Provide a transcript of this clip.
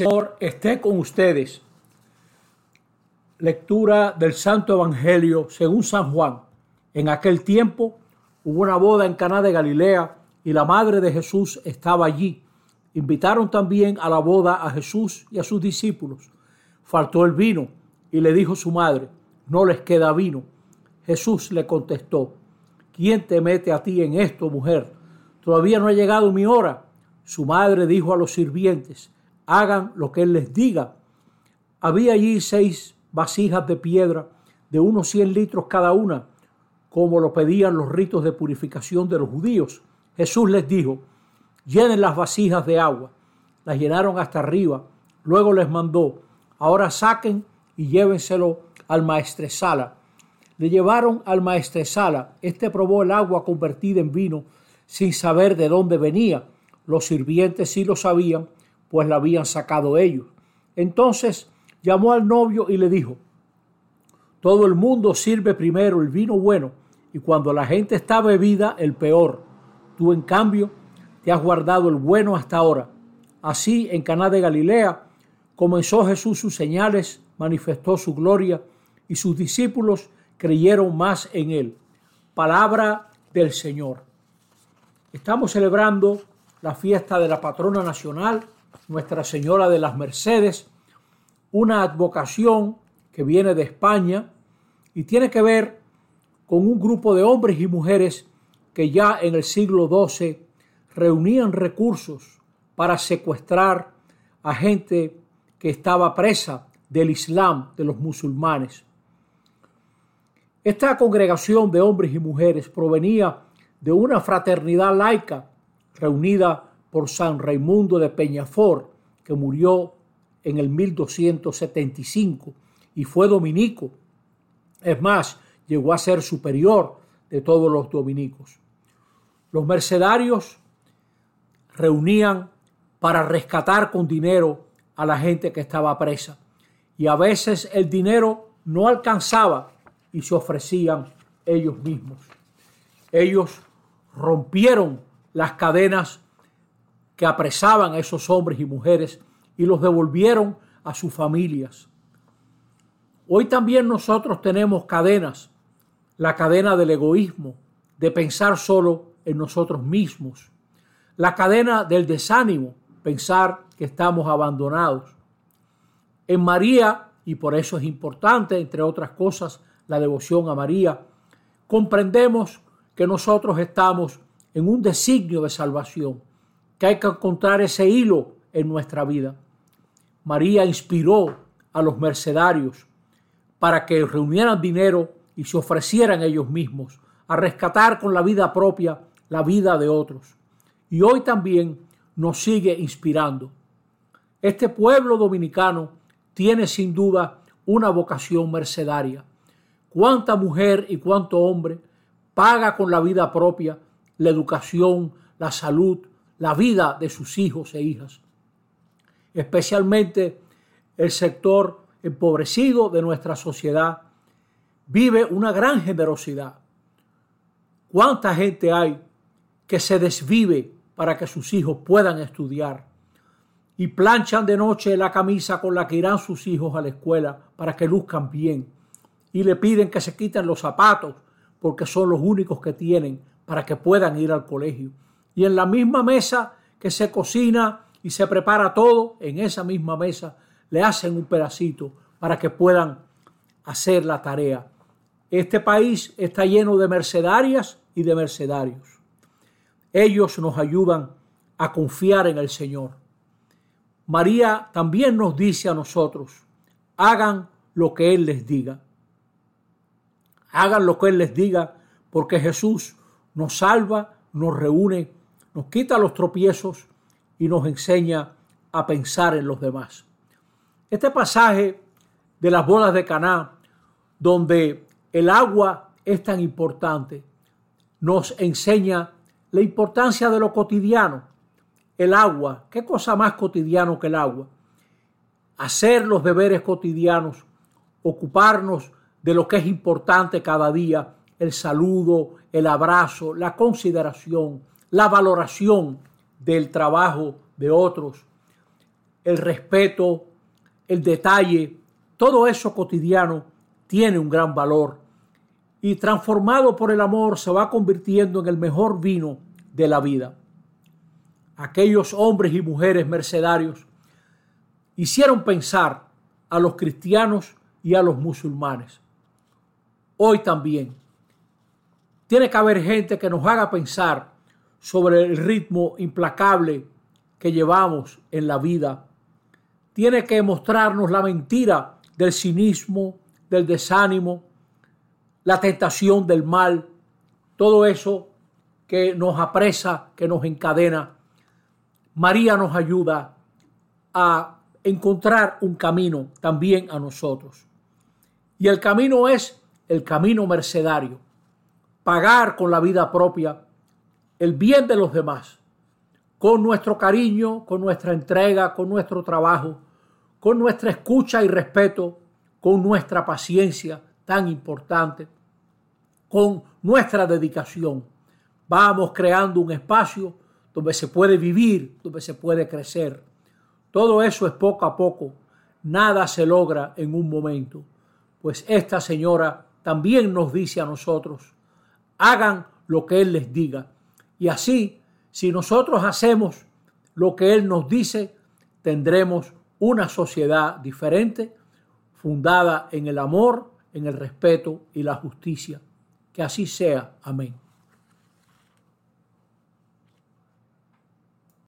Señor esté con ustedes. Lectura del Santo Evangelio según San Juan. En aquel tiempo hubo una boda en Caná de Galilea y la madre de Jesús estaba allí. Invitaron también a la boda a Jesús y a sus discípulos. Faltó el vino y le dijo su madre, no les queda vino. Jesús le contestó, ¿quién te mete a ti en esto, mujer? Todavía no ha llegado mi hora. Su madre dijo a los sirvientes, hagan lo que él les diga. Había allí seis vasijas de piedra de unos cien litros cada una, como lo pedían los ritos de purificación de los judíos. Jesús les dijo, llenen las vasijas de agua. Las llenaron hasta arriba. Luego les mandó, ahora saquen y llévenselo al maestresala. Le llevaron al maestresala. Este probó el agua convertida en vino sin saber de dónde venía. Los sirvientes sí lo sabían pues la habían sacado ellos. Entonces llamó al novio y le dijo, todo el mundo sirve primero el vino bueno y cuando la gente está bebida el peor. Tú en cambio te has guardado el bueno hasta ahora. Así en Caná de Galilea comenzó Jesús sus señales, manifestó su gloria y sus discípulos creyeron más en él. Palabra del Señor. Estamos celebrando la fiesta de la patrona nacional nuestra Señora de las Mercedes, una advocación que viene de España y tiene que ver con un grupo de hombres y mujeres que ya en el siglo XII reunían recursos para secuestrar a gente que estaba presa del Islam, de los musulmanes. Esta congregación de hombres y mujeres provenía de una fraternidad laica reunida por San Raimundo de Peñafort, que murió en el 1275 y fue dominico. Es más, llegó a ser superior de todos los dominicos. Los mercenarios reunían para rescatar con dinero a la gente que estaba presa y a veces el dinero no alcanzaba y se ofrecían ellos mismos. Ellos rompieron las cadenas que apresaban a esos hombres y mujeres y los devolvieron a sus familias. Hoy también nosotros tenemos cadenas, la cadena del egoísmo, de pensar solo en nosotros mismos, la cadena del desánimo, pensar que estamos abandonados. En María, y por eso es importante, entre otras cosas, la devoción a María, comprendemos que nosotros estamos en un designio de salvación que hay que encontrar ese hilo en nuestra vida. María inspiró a los mercenarios para que reunieran dinero y se ofrecieran ellos mismos a rescatar con la vida propia la vida de otros. Y hoy también nos sigue inspirando. Este pueblo dominicano tiene sin duda una vocación mercedaria. Cuánta mujer y cuánto hombre paga con la vida propia la educación, la salud, la vida de sus hijos e hijas. Especialmente el sector empobrecido de nuestra sociedad vive una gran generosidad. ¿Cuánta gente hay que se desvive para que sus hijos puedan estudiar? Y planchan de noche la camisa con la que irán sus hijos a la escuela para que luzcan bien. Y le piden que se quiten los zapatos porque son los únicos que tienen para que puedan ir al colegio y en la misma mesa que se cocina y se prepara todo, en esa misma mesa le hacen un pedacito para que puedan hacer la tarea. Este país está lleno de mercedarias y de mercedarios. Ellos nos ayudan a confiar en el Señor. María también nos dice a nosotros, hagan lo que Él les diga. Hagan lo que Él les diga porque Jesús nos salva, nos reúne nos quita los tropiezos y nos enseña a pensar en los demás. Este pasaje de las bodas de Caná, donde el agua es tan importante, nos enseña la importancia de lo cotidiano. El agua, ¿qué cosa más cotidiano que el agua? Hacer los deberes cotidianos, ocuparnos de lo que es importante cada día, el saludo, el abrazo, la consideración, la valoración del trabajo de otros, el respeto, el detalle, todo eso cotidiano tiene un gran valor y transformado por el amor se va convirtiendo en el mejor vino de la vida. Aquellos hombres y mujeres mercedarios hicieron pensar a los cristianos y a los musulmanes. Hoy también tiene que haber gente que nos haga pensar sobre el ritmo implacable que llevamos en la vida. Tiene que mostrarnos la mentira del cinismo, del desánimo, la tentación del mal, todo eso que nos apresa, que nos encadena. María nos ayuda a encontrar un camino también a nosotros. Y el camino es el camino mercedario, pagar con la vida propia el bien de los demás, con nuestro cariño, con nuestra entrega, con nuestro trabajo, con nuestra escucha y respeto, con nuestra paciencia tan importante, con nuestra dedicación. Vamos creando un espacio donde se puede vivir, donde se puede crecer. Todo eso es poco a poco. Nada se logra en un momento. Pues esta señora también nos dice a nosotros, hagan lo que Él les diga. Y así, si nosotros hacemos lo que Él nos dice, tendremos una sociedad diferente, fundada en el amor, en el respeto y la justicia. Que así sea. Amén.